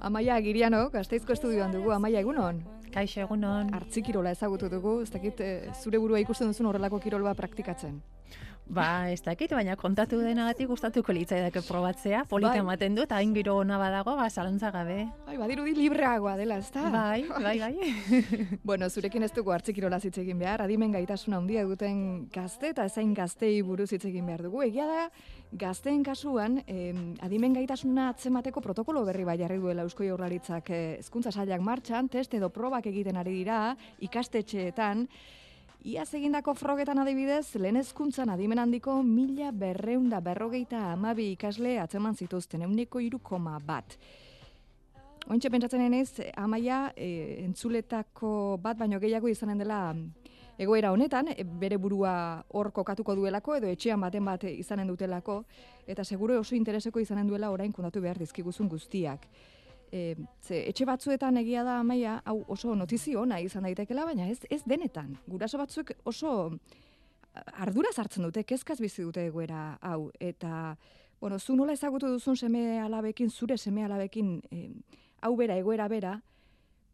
Amaia Agiriano, gazteizko estudioan dugu, Amaia egunon. Kaixo egunon. Artzikirola ezagutu dugu, ez dakit eh, zure burua ikusten duzun horrelako kirolba praktikatzen. Ba, ez dakit, baina kontatu denagatik gustatuko litzaidake probatzea, polita Bai. ematen du, eta hain giro ona badago, ba, zalantza gabe. Bai, badirudi libreagoa dela, ez da? Bai, bai, bai. Bueno, zurekin ez dugu hartzikirola hitz egin behar, adimen gaitasuna handia duten gazte eta ezain gaztei buruz hitz egin behar dugu. Egia da, gazteen kasuan, em, adimen gaitasuna atzemateko protokolo berri bai jarri duela Eusko Jaurlaritzak eh, sailak martxan, test edo probak egiten ari dira ikastetxeetan, Iaz egindako frogetan adibidez, lehen hezkuntzan adimen handiko mila berreunda berrogeita amabi ikasle atzeman zituzten, euneko irukoma bat. Ointxe pentsatzen naiz, amaia e, entzuletako bat baino gehiago izanen dela egoera honetan, e, bere burua hor kokatuko duelako edo etxean baten bat izanen dutelako, eta seguro oso intereseko izanen duela orain kontatu behar dizkiguzun guztiak. E, ze, etxe batzuetan egia da amaia, hau oso notizio ona izan daitekela, baina ez, ez denetan. Guraso batzuk oso ardura sartzen dute, kezkaz bizi dute egoera hau, eta, bueno, zu nola ezagutu duzun seme alabekin, zure seme alabekin, e, hau bera, egoera bera,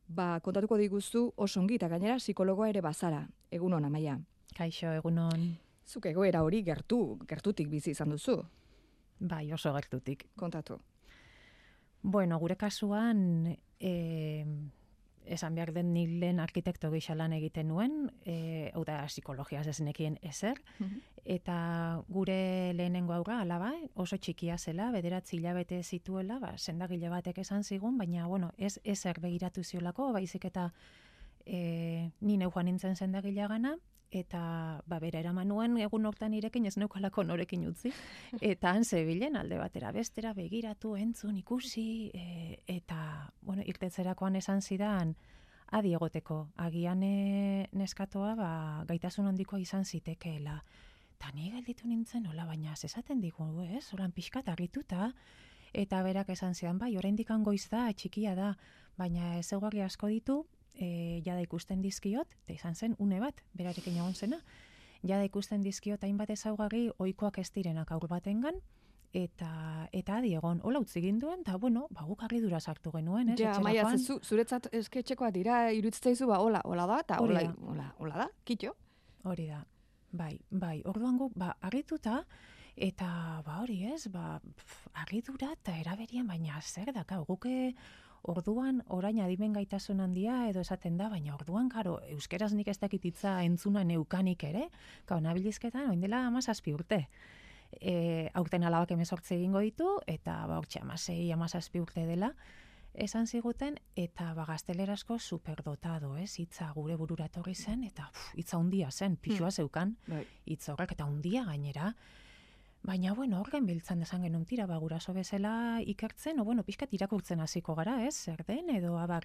ba, kontatuko diguzu oso ongi, eta gainera psikologoa ere bazara, egun hona, maia. Kaixo egunon. Zuk egoera hori gertu, gertutik bizi izan duzu, Bai, oso gertutik. kontatu. Bueno, gure kasuan, e, esan behar den nik lehen arkitekto gisa lan egiten nuen, e, hau da psikologia ez nekien ezer, eta gure lehenengo aurra, alaba, oso txikia zela, bederatzi hilabete zituela, ba, sendagile batek esan zigun, baina, bueno, ez ezer begiratu ziolako, baizik eta e, ni neu joan nintzen sendagilea gana, eta ba, bera eraman nuen egun hortan irekin ez neukalako norekin utzi, eta han zebilen alde batera bestera begiratu, entzun, ikusi, e, eta, bueno, irtetzerakoan esan zidan, adi egoteko, agian neskatoa ba, gaitasun handikoa izan zitekeela. Ta ni gelditu nintzen, hola, baina ez esaten digu, ez, holan pixkat harrituta, eta berak esan zidan, bai, oraindik goiz da, txikia da, baina ezaugarri asko ditu, e, jada ikusten dizkiot, eta izan zen une bat, berarekin egon zena, jada ikusten dizkiot hainbat ezaugarri ohikoak ez direnak aur batengan, eta eta adi egon, hola utzi ginduen, eta bueno, ba, guk harridura sartu genuen, ez, Ja, maia, zu, zuretzat esketxekoa dira iruditzaizu ba, hola, hola da, Hori hola, hola, hola da, kitxo. Hori da. Bai, bai. Orduan gu, ba, argituta, eta, ba, hori ez, ba, pf, argidura eta eraberian, baina zer da, guke orduan orain adimen gaitasun handia edo esaten da, baina orduan, karo, euskeraz nik ez dakititza entzuna neukanik ere, kau, nabilizketan, oin dela amazazpi urte. E, aurten alabak emezortze egingo ditu, eta ba, hortxe amasei, amazazpi urte dela, esan ziguten, eta ba, gaztelerazko superdotado, ez, hitza gure burura etorri zen, eta hitza handia zen, pixua zeukan, Bai. hitz horrek, eta handia gainera, Baina, bueno, horren biltzan desan genuen tira, ba, guraso bezala ikertzen, o, bueno, pixkat irakurtzen hasiko gara, ez, zer den, edo, abar,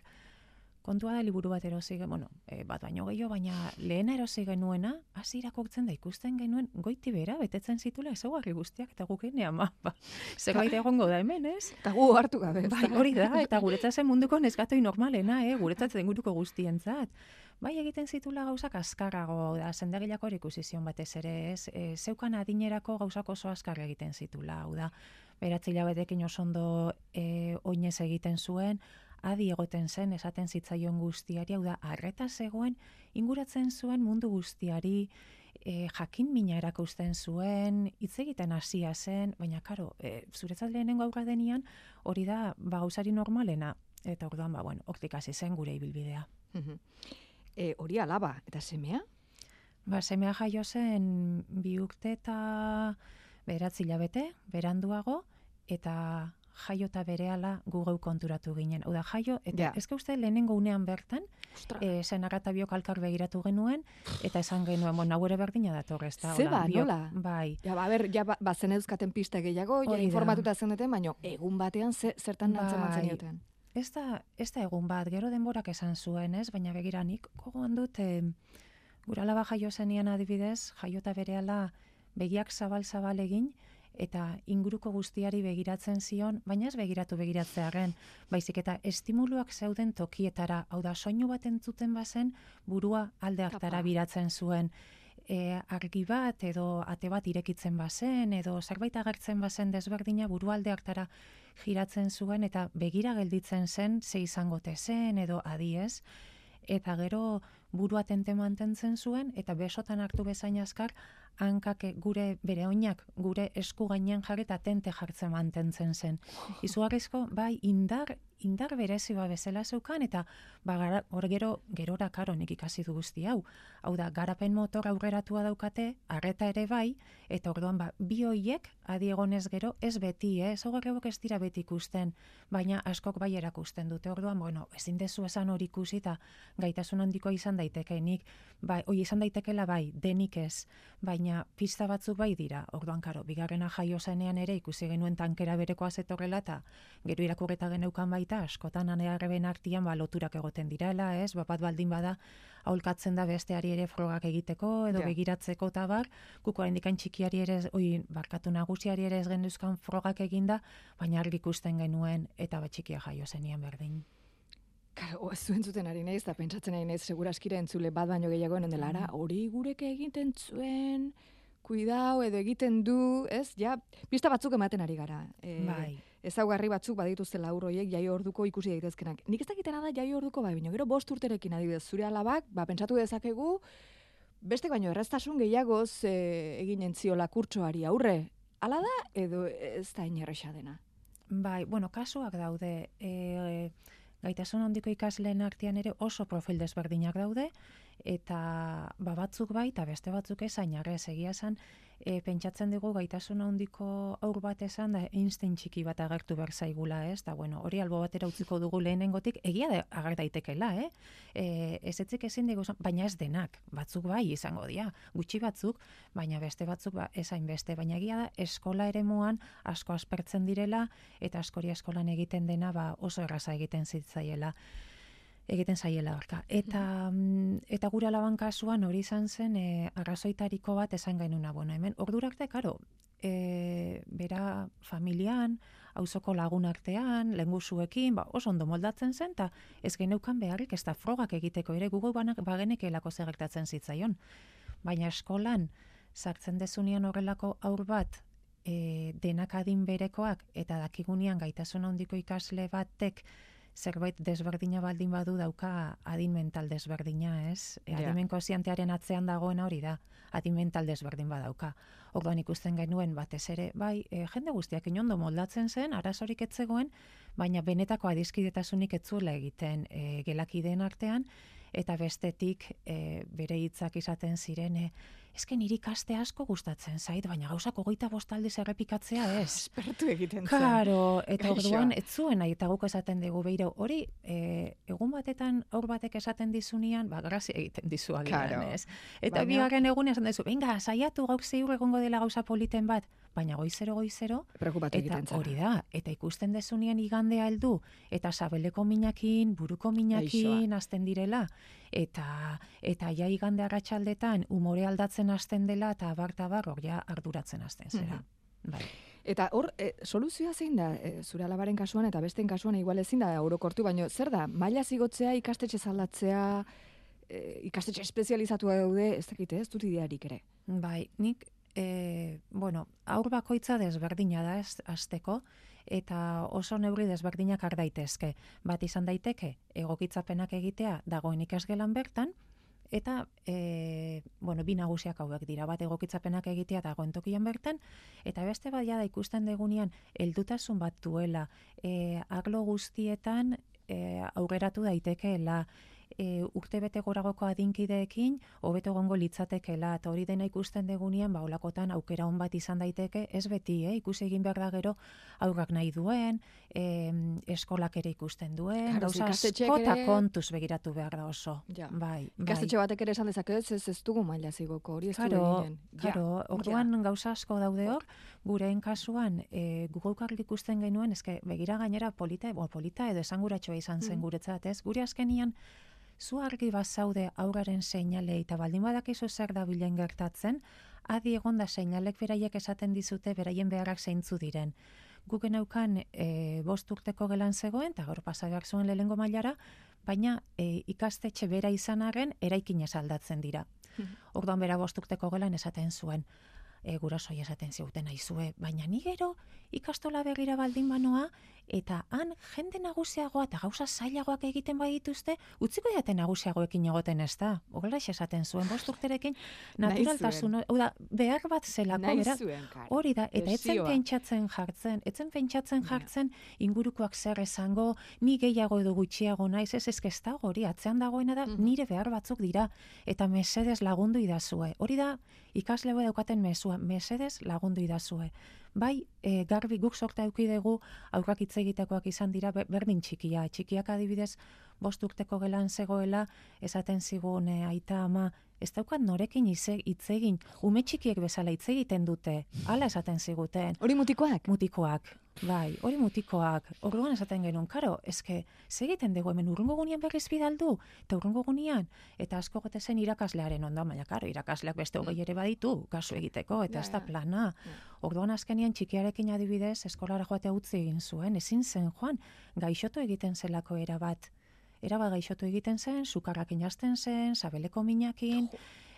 kontua da liburu bat erosi, bueno, e, bat baino gehiago, baina lehena erosi genuena, hasi irakurtzen da ikusten genuen goiti bera, betetzen zitula ezaugarri guztiak, eta guk ene ama, ba, zerbait egongo da hemen, ez? Eta gu hartu gabe. Bai, hori da, eta guretzat zen munduko neskatoi normalena, eh? guretzat zen guruko guztientzat. Bai, egiten zitula gauzak azkarrago, da, sendagilako ikusi zion batez ere, ez? E, zeukan adinerako gauzak oso azkar egiten zitula, hau da, beratzi hilabetekin oso ondo e, oinez egiten zuen, adi egoten zen, esaten zitzaion guztiari, hau da, arreta zegoen, inguratzen zuen mundu guztiari, e, jakin mina erakusten zuen, hitz egiten hasia zen, baina karo, e, zuretzat lehenengo aurra denian, hori da, ba, gauzari normalena, eta orduan, ba, bueno, hortik hasi zen gure ibilbidea. E, hori alaba, eta semea? Ba, semea jaio zen bi urte eta beratzi hilabete, beranduago, eta jaio eta berehala gu geu konturatu ginen. Hau da, jaio, eta Ja. ezke uste lehenengo unean bertan, e, zen eta biok alkar begiratu genuen, eta esan genuen, bueno, hau ere berdina dator, ez da? Ze hola, ba, biok- nola? Bai, Ja, ba, ber, ja, ba, bazen euskaten pista gehiago, ja, Hori da. informatuta zeneten, baina egun batean ze, zertan Bai. antzeman zenioten. Ez da, ez da egun bat, gero denborak esan zuen, ez? Baina begira nik gogoan dut, e, gura alaba jaio zenian adibidez, jaiota berehala begiak zabal-zabal egin, eta inguruko guztiari begiratzen zion, baina ez begiratu begiratzearen, baizik eta estimuluak zeuden tokietara, hau da, soinu bat entzuten bazen, burua alde hartara biratzen zuen, e, argi bat edo ate bat irekitzen bazen edo zerbait agertzen bazen desberdina burualde hartara giratzen zuen eta begira gelditzen zen ze izango zen edo adiez eta gero burua tente mantentzen zuen eta besotan hartu bezain azkar hankak gure bere oinak gure esku gainean jarri eta tente jartzen mantentzen zen. Izugarrizko bai indar indar berezi ba bezala zeukan eta ba hor gero gerora karo nik ikasi du guzti hau. Hau da garapen motor aurreratua daukate, arreta ere bai eta orduan ba bi hoiek adi egonez gero ez beti, eh, ezaugarriak ez dira beti ikusten, baina askok bai erakusten dute. Orduan bueno, ezin dezu esan hori ikusi eta gaitasun handikoa izan daiteke nik, bai, hoi izan daitekela bai, denik ez, baina pista batzuk bai dira. Orduan karo, bigarrena jaio zenean ere ikusi genuen tankera berekoa zetorrela eta gero irakurreta geneukan bai baita, askotan anearreben artian ba, loturak egoten direla, ez? Bapat baldin bada, aholkatzen da besteari ere frogak egiteko, edo begiratzeko eta bar, kuko indikain txikiari ere, oi, barkatu nagusiari ere ez genduzkan frogak eginda, baina argi ikusten genuen, eta bat txikia jaio zenian berdin. Karo, ez zuen zuten ari nahiz, eta pentsatzen ari nahiz, seguraskire entzule bat baino gehiagoen endelara, mm. hori gureke egiten zuen, kuidau edo egiten du, ez? Ja, pista batzuk ematen ari gara. E, bai. Ezaugarri batzuk badituzte laur hoiek jai orduko ikusi daitezkenak. Nik ez dakitena da jai orduko bai, baina gero bost urterekin adibidez zure alabak, ba pentsatu dezakegu beste baino erreztasun gehiagoz e, egin entziola kurtsoari aurre. Hala da edo ez da inerresa dena. Bai, bueno, kasuak daude. E, gaitasun handiko ikasleen artean ere oso profil desberdinak daude, eta ba, batzuk bai, eta beste batzuk ez, ainarrez egia esan, e, pentsatzen dugu gaitasun handiko aur bat esan da Einstein txiki bat agertu behar zaigula, ez? Da, bueno, hori albo batera utziko dugu lehenengotik, egia da ager daitekela, eh? E, ez etzik ezin dugu, baina ez denak, batzuk bai izango dira, gutxi batzuk, baina beste batzuk ba, ezain beste, baina egia da eskola ere muan asko aspertzen direla, eta askori eskolan egiten dena ba, oso erraza egiten zitzaiela egiten zaiela horka. Eta, mm, eta gure alaban kasuan hori izan zen e, arrazoitariko bat esan gainuna. Bueno, hemen, ordurak da, karo, e, bera familian, auzoko lagun artean, lenguzuekin, ba, oso ondo moldatzen zen, eta ez geneukan beharrik ez da frogak egiteko ere gugu banak bagenek elako zerrektatzen zitzaion. Baina eskolan, sartzen dezunian horrelako aur bat, e, denak adin berekoak, eta dakigunean gaitasun handiko ikasle batek, zerbait desberdina baldin badu dauka adin mental desberdina, ez? E, adimen koziantearen atzean dagoena hori da, adin mental desberdin badauka. Orduan ikusten genuen batez ere, bai, e, jende guztiak inondo moldatzen zen, arazorik etzegoen, baina benetako adizkidetasunik etzuela egiten e, gelakideen artean, eta bestetik e, bere hitzak izaten ziren, e, eske niri kaste asko gustatzen zait, baina gauzak hogeita bostaldiz errepikatzea ez. Espertu egiten zen. Karo, eta orduan, ez zuen nahi, eta guk esaten dugu behiro, hori, e, egun batetan aur batek esaten dizunian, ba, grazia egiten dizu agian, ez. Eta baina... bigarren egun esan dizu, venga, saiatu gauk zeiur egongo dela gauza politen bat, baina goizero goizero, eta hori da, eta ikusten dezunian igandea heldu, eta sabeleko minakin, buruko minakin, azten direla, eta eta ja igande arratsaldetan umore aldatzen hasten dela eta bar ta bar hor ja arduratzen hasten zera. Mhm. Bai. Eta hor, e, soluzioa zein da, e, zure alabaren kasuan eta besten kasuan igual ezin da eurokortu, baino zer da, maila zigotzea, ikastetxe zaldatzea, e, ikastetxe espezializatua daude, ez dakite, ez dut idearik ere. Bai, nik, e, bueno, aur bakoitza desberdina da ez, azteko, eta oso neurri desberdinak har daitezke. Bat izan daiteke egokitzapenak egitea dagoen ikasgelan bertan eta e, bueno, bi nagusiak hauek dira bat egokitzapenak egitea dagoen tokian bertan eta beste bat da ikusten degunean heldutasun bat duela e, arlo guztietan e, aurreratu daitekeela e, urte bete goragoko adinkideekin hobeto gongo litzatekela eta hori dena ikusten degunean ba holakotan aukera on bat izan daiteke ez beti eh ikusi egin behar da gero aurrak nahi duen e, eskolak ere ikusten duen gauza askota kontuz begiratu behar da oso ja. bai, bai. ikastetxe batek ere esan dezake ez ez dugu maila zigoko hori ez claro, claro, orduan ja. gauza asko daude hor gureen kasuan e, gugokarrik ikusten genuen eske begira gainera polita bo polita edo esanguratxoa izan zen mm. guretzat ez gure askenian zu argi bazaude auraren seinale eta baldin badakizu zer da bilen gertatzen, adi egonda seinalek beraiek esaten dizute beraien beharrak zeintzu diren. Guken aukan e, bost urteko gelan zegoen, eta gaur pasabeak zuen lehengo mailara, baina e, ikastetxe bera izanaren eraikin aldatzen dira. Orduan bera bosturteko gelan esaten zuen, e, gurasoi esaten ziguten aizue, baina ni gero ikastola begira baldin banoa, eta han jende nagusiagoa eta gauza zailagoak egiten bai dituzte, utziko jaten nagusiagoekin egoten ez da. Ogela esaten zuen, bost urterekin, naturaltasun, da, behar bat zelako, bera, hori da, eta etzen pentsatzen jartzen, etzen pentsatzen jartzen, ingurukoak zer esango, ni gehiago edo gutxiago naiz, ez ez da hori, atzean dagoena da, mhm. nire behar batzuk dira, eta mesedez lagundu idazue. Hori da, ikaslego daukaten mesua, mesedez lagundu idazue. Bai, e, garbi guk sorta eduki dugu aurrak hitz egitekoak izan dira berdin txikia. Txikiak adibidez, bost urteko gelan zegoela, esaten zigun e, aita ama, ez daukat norekin hitz egin, ume txikiek bezala hitz egiten dute, hala esaten ziguten. Hori mutikoak? Mutikoak. Bai, hori mutikoak, orduan esaten genuen, karo, eske, segiten dugu hemen? Urrungo gunean berriz bidaldu, eta urrungo gunean, eta asko gote zen irakaslearen ondo, baina karo, irakasleak beste hogei ere baditu, kasu egiteko, eta ez da plana. Orduan azkenian txikiarekin adibidez, eskolara joate utzi egin zuen, ezin zen joan, gaixotu egiten zelako erabat, erabat gaixotu egiten zen, sukarrak inazten zen, sabeleko minakin,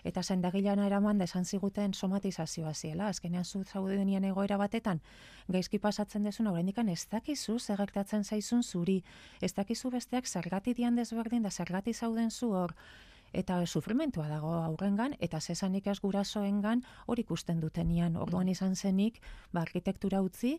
eta sendagilana eraman desan ziguten somatizazioa ziela, azkenean zu zaudenian egoera batetan, gaizki pasatzen desuna, oraindik ez dakizu zerrektatzen zaizun zuri, ez dakizu besteak zergati dian desberdin da zergati zauden zu hor, eta sufrimentua dago aurrengan eta zesanik ez gurasoengan hori ikusten dutenian. Orduan mm. izan zenik ba arkitektura utzi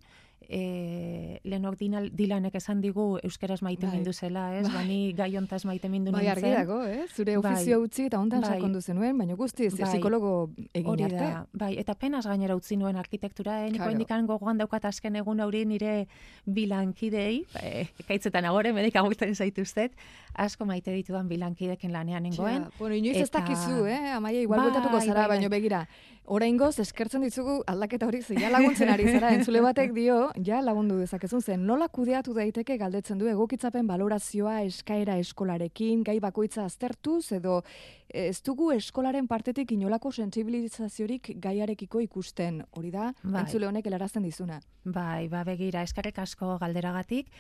e, Lenor Dilanek esan digu euskeraz maite bai. mindu zela, ez? Bai. Bani gai hontaz maite mindu bai, nintzen. Bai, dago, eh? Zure bai. ofizio utzi eta hontan bai. sakondu zenuen, baina guzti bai. psikologo egin arte. Da. Bai, eta penaz gainera utzi nuen arkitektura, eh? Niko indikan gogoan daukat azken egun hori nire bilankidei, eh, kaitzetan agore, medik agurtzen zaituztet, asko maite ditudan bilankideken lanean nengoen. bueno, inoiz eta... ez dakizu, eh? Amaia, igual bai, zara, bai, baino begira. Oraingoz eskertzen ditugu aldaketa hori zeia laguntzen ari zara entzule batek dio ja lagundu dezakezun zen nola kudeatu daiteke galdetzen du egokitzapen balorazioa eskaera eskolarekin gai bakoitza aztertuz edo ez dugu eskolaren partetik inolako sentsibilizaziorik gaiarekiko ikusten? Hori da bai. entzule honek helarazten dizuna. Bai ba begira eskarrek asko galderagatik.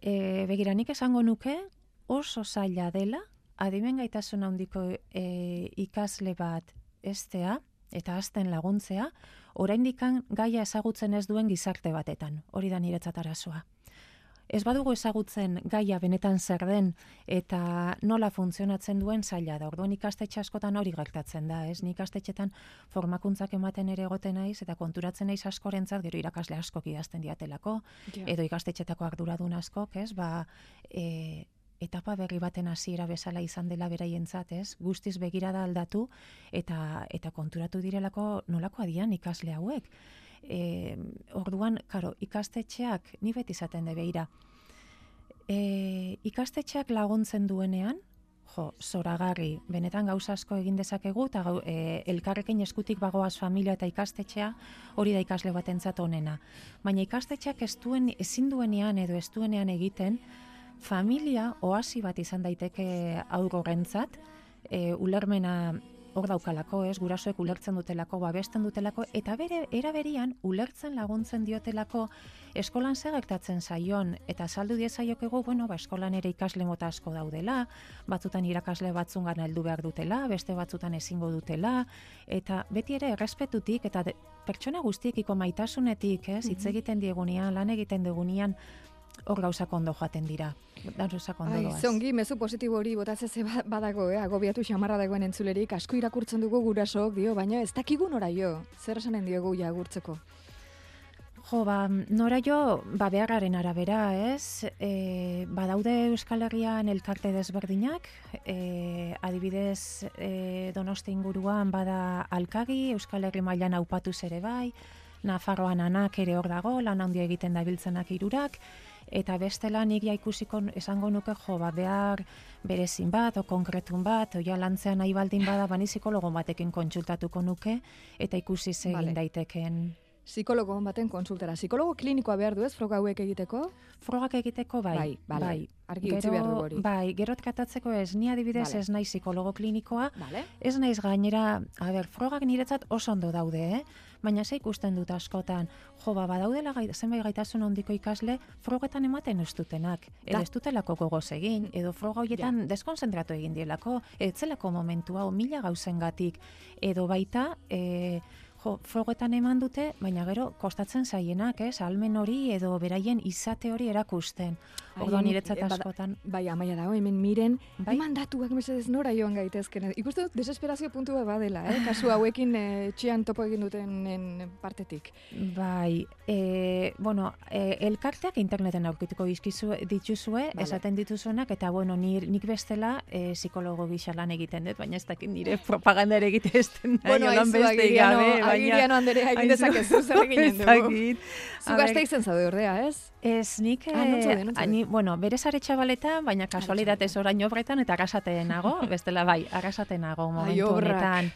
E, begira nik esango nuke oso zaila dela adimen gaitasun handiko e, ikasle bat estea eta azten laguntzea, oraindikan gaia ezagutzen ez duen gizarte batetan, hori da niretzat arazoa. Ez badugu ezagutzen gaia benetan zer den eta nola funtzionatzen duen zaila da. Orduan ikastetxe askotan hori gertatzen da, ez? Ni ikastetxetan formakuntzak ematen ere egoten naiz eta konturatzen naiz askorentzat gero irakasle askok idazten diatelako edo ikastetxetako arduradun askok, ez? Ba, e, etapa berri baten hasiera bezala izan dela beraientzat, ez? Guztiz begirada aldatu eta eta konturatu direlako nolako adian ikasle hauek. E, orduan, karo, ikastetxeak ni beti izaten de beira. E, ikastetxeak laguntzen duenean, jo, zoragarri, benetan gauza asko egin dezakegu eta e, elkarrekin eskutik bagoaz familia eta ikastetxea hori da ikasle batentzat onena. Baina ikastetxeak ez duen ezin duenean edo ez duenean egiten, familia oasi bat izan daiteke aurrorentzat, e, ulermena hor daukalako, ez, gurasoek ulertzen dutelako, babesten dutelako, eta bere eraberian ulertzen laguntzen diotelako eskolan segertatzen zaion, eta saldu diezaiokego, bueno, ba, eskolan ere ikasle mota asko daudela, batzutan irakasle batzungan heldu behar dutela, beste batzutan ezingo dutela, eta beti ere errespetutik, eta pertsona guztiekiko maitasunetik, ez, hitz egiten diegunean, lan egiten diegunean, hor gauzak ondo joaten dira. Gauzak ondo doaz. Zongi, mezu positibo hori botatzeze ba-, badago, eh? agobiatu xamarra dagoen entzulerik, asko irakurtzen dugu gurasok, dio, baina ez dakigu nora zer esanen diogu ja gurtzeko? Jo, ba, nora jo, ba, beharraren arabera, ez? E, badaude Euskal Herrian elkarte desberdinak, e, adibidez e, donosti inguruan bada alkagi, Euskal Herri mailan aupatu ere bai, Nafarroan anak ere hor dago, lan handia egiten dabiltzenak irurak, eta bestela nik ja ikusiko esango nuke jo ba behar berezin bat o konkretun bat o ja lantzean nahi baldin bada bani psikologo batekin kontsultatuko nuke eta ikusi ze egin daiteken psikologo baten konsultara. Psikologo klinikoa behar du ez, froga hauek egiteko? Frogak egiteko bai. Bai, bale. bai. Argi utzi behar dugu hori. Bai, gerot katatzeko ez, ni adibidez Vale. ez naiz psikologo klinikoa, Vale. ez naiz gainera, a ber, frogak niretzat oso ondo daude, eh? Baina ze ikusten dut askotan, jo, ba, badaudela gai, zenbait gaitasun handiko ikasle, frogetan ematen ez dutenak. Edo ez dutelako gogoz egin, edo froga horietan deskonzentratu egin dielako, etzelako momentu hau mila gauzengatik, edo baita, e, jo, frogetan eman dute, baina gero kostatzen zaienak, ez? Almen hori edo beraien izate hori erakusten. Orduan niretzat eh, askotan, Bai, amaia dago, hemen miren, Bai. eman datuak mesedez nora joan gaitezken. Ikusten dut, desesperazio puntu bat badela, eh? kasu hauekin eh, txian topo egin dutenen partetik. Bai, e, bueno, e, elkarteak interneten aurkituko dizkizu dituzue, Vale. esaten dituzuenak, eta bueno, nir, nik bestela e, psikologo gisa lan egiten dut, baina ez dakit nire propaganda ere egite ez den nahi, Bueno, aizu, beste gabe, agiriano Anderea egin dezakezu, zer eginen dugu. Zu gazte izen zaude ordea, ez? Ez, nik, Ah, non zaude, eh, non zaude? ni, bueno, bere zare txabaletan, baina kasualitatez orain obretan eta arrasaten nago, bestela bai, arrasaten nago momentu honetan.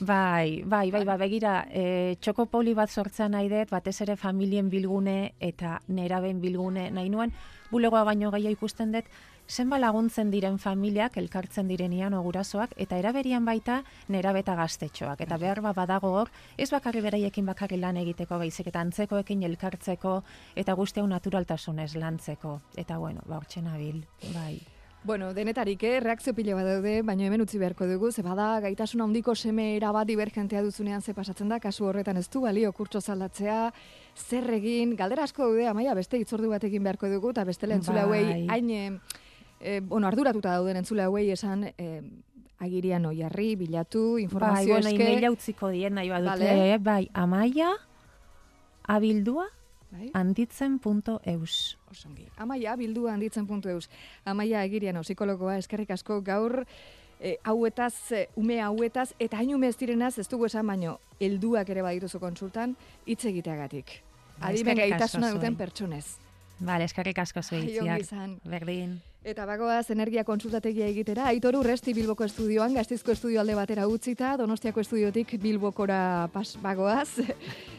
Bai, bai, bai, bai, begira, e, txoko poli bat sortzea nahi dut, batez ere familien bilgune eta neraben bilgune nahi nuen, bulegoa baino gehiago ikusten dut, zenba laguntzen diren familiak, elkartzen direnian ogurasoak, eta eraberian baita nerabe eta gaztetxoak. Eta behar ba badago hor, ez bakarri beraiekin bakarri lan egiteko baizik, eta antzekoekin elkartzeko, eta guzti naturaltasunez lantzeko. Eta bueno, ba hortxe nabil, bai. Bueno, denetarik, eh? reakzio pila bat daude, baina hemen utzi beharko dugu, ze bada gaitasun handiko seme erabat divergentea duzunean ze pasatzen da, kasu horretan ez du balio kurtso zaldatzea, zer egin, galdera asko daude, amaia beste itzordu bat egin beharko dugu, eta beste entzule hauei, Bai. hain, eh, bueno, arduratuta dauden entzule hauei esan, eh, agirian oiarri, bilatu, Bai, informazio bueno, eske, emaila utziko dien nahi badute, Vale. eh, bai, amaia, abildua, bai? handitzen.eus. Osongi. Amaia, bildu handitzen puntu eus. Amaia egiriano, psikologoa, eskerrik asko gaur, e, hauetaz, e, ume hauetaz, eta hain ume ez direnaz, ez dugu esan baino, helduak ere badituzu konsultan, hitz egiteagatik. Ba, Adimen gaitasuna duten pertsonez. Vale, eskerrik asko izan. Berdin. Eta bagoaz energia konsultategia egitera, aitoru resti Bilboko estudioan, gaztizko estudio alde batera utzita, donostiako estudiotik Bilbokora pas bagoaz.